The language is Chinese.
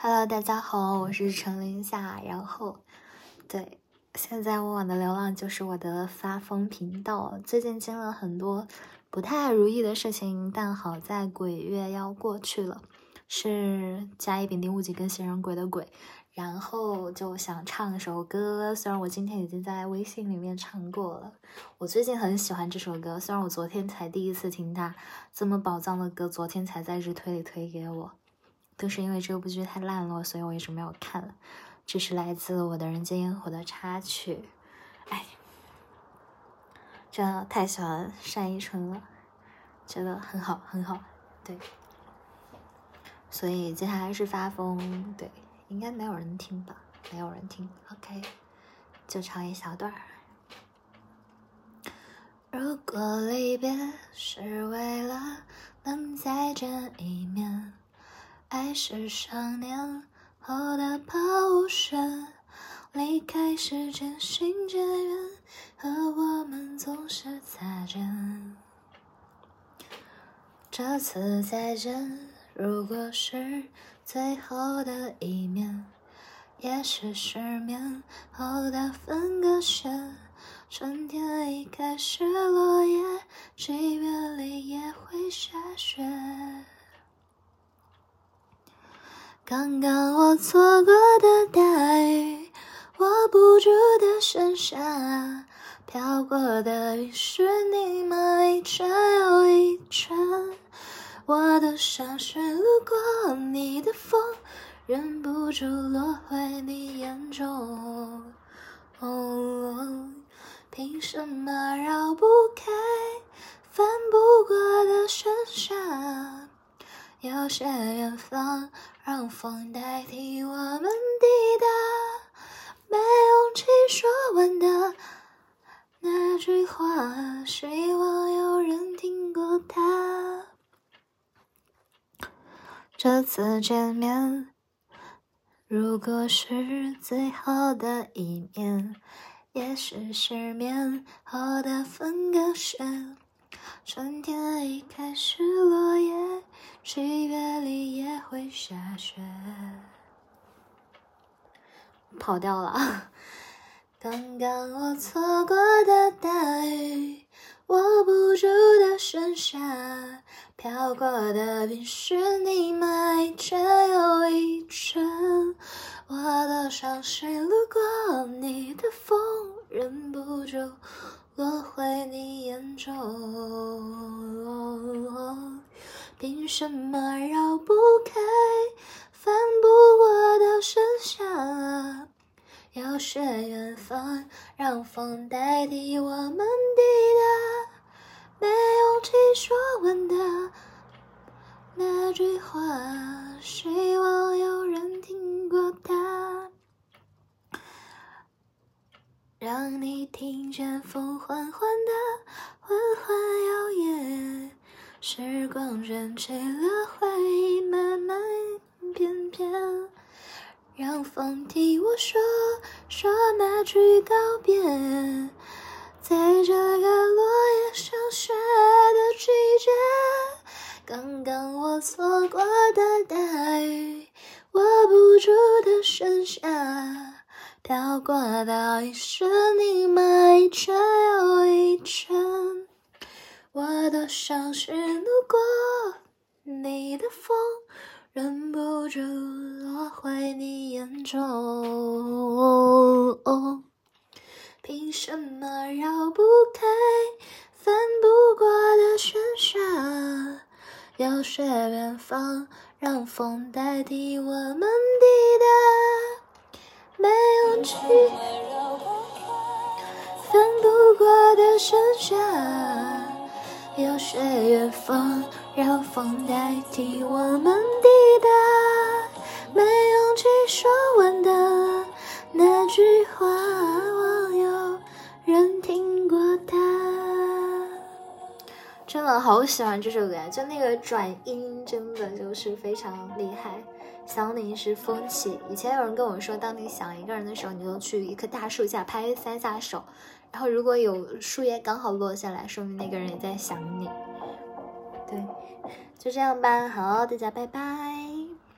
Hello，大家好，我是陈林夏。然后，对，现在我的流浪就是我的发疯频道。最近经历了很多不太如意的事情，但好在鬼月要过去了，是甲乙丙丁戊己庚辛壬癸的癸。然后就想唱一首歌，虽然我今天已经在微信里面唱过了。我最近很喜欢这首歌，虽然我昨天才第一次听它这么宝藏的歌，昨天才在日推里推给我。都是因为这部剧太烂了，所以我一直没有看。这是来自我的人间烟火的插曲，哎，真的太喜欢单依纯了，觉得很好很好，对。所以接下来是发疯，对，应该没有人听吧？没有人听，OK，就唱一小段儿。如果离别是为了能再见一面。爱是想念后的抛物线离开时渐行渐远，和我们总是擦肩。这次再见，如果是最后的一面，也是失眠后的分割线。春天已开始落叶，七月里也会下雪。刚刚我错过的大雨，握不住的盛夏，飘过的雨是你吗？一圈又一圈，我的像是路过你的风，忍不住落回你眼中。凭什么绕不开翻不过的盛夏？有些远方。让风代替我们抵达，没勇气说完的那句话，希望有人听过它。这次见面，如果是最后的一面，也是失眠后的分割线。春天已开始落叶，七月里也会下雪。跑掉了。刚刚我错过的大雨，握不住的盛夏，飘过的冰是，你埋一圈又一圈。我的伤是路过你的风，忍不住。落回你眼中，凭什么绕不开翻不过的盛夏？要学远方，让风代替我们抵达。没勇气说完的那句话，希望有人听过它。让你听见风时光卷起了回忆，慢慢翩翩。让风替我说说那句告别，在这个落叶上雪的季节。刚刚我错过的大雨，握不住的盛夏。飘过的已是你埋一圈又一圈，我的伤是路过你的风，忍不住落回你眼中。凭什么绕不开翻不过的盛夏？要学远方，让风代替我们抵达。没勇气翻不过的盛夏，有些远方让风代替我们抵达。没勇气说完的好喜欢这首歌，就那个转音，真的就是非常厉害。想你是风起。以前有人跟我说，当你想一个人的时候，你就去一棵大树下拍三下手，然后如果有树叶刚好落下来，说明那个人也在想你。对，就这样吧。好，大家拜拜。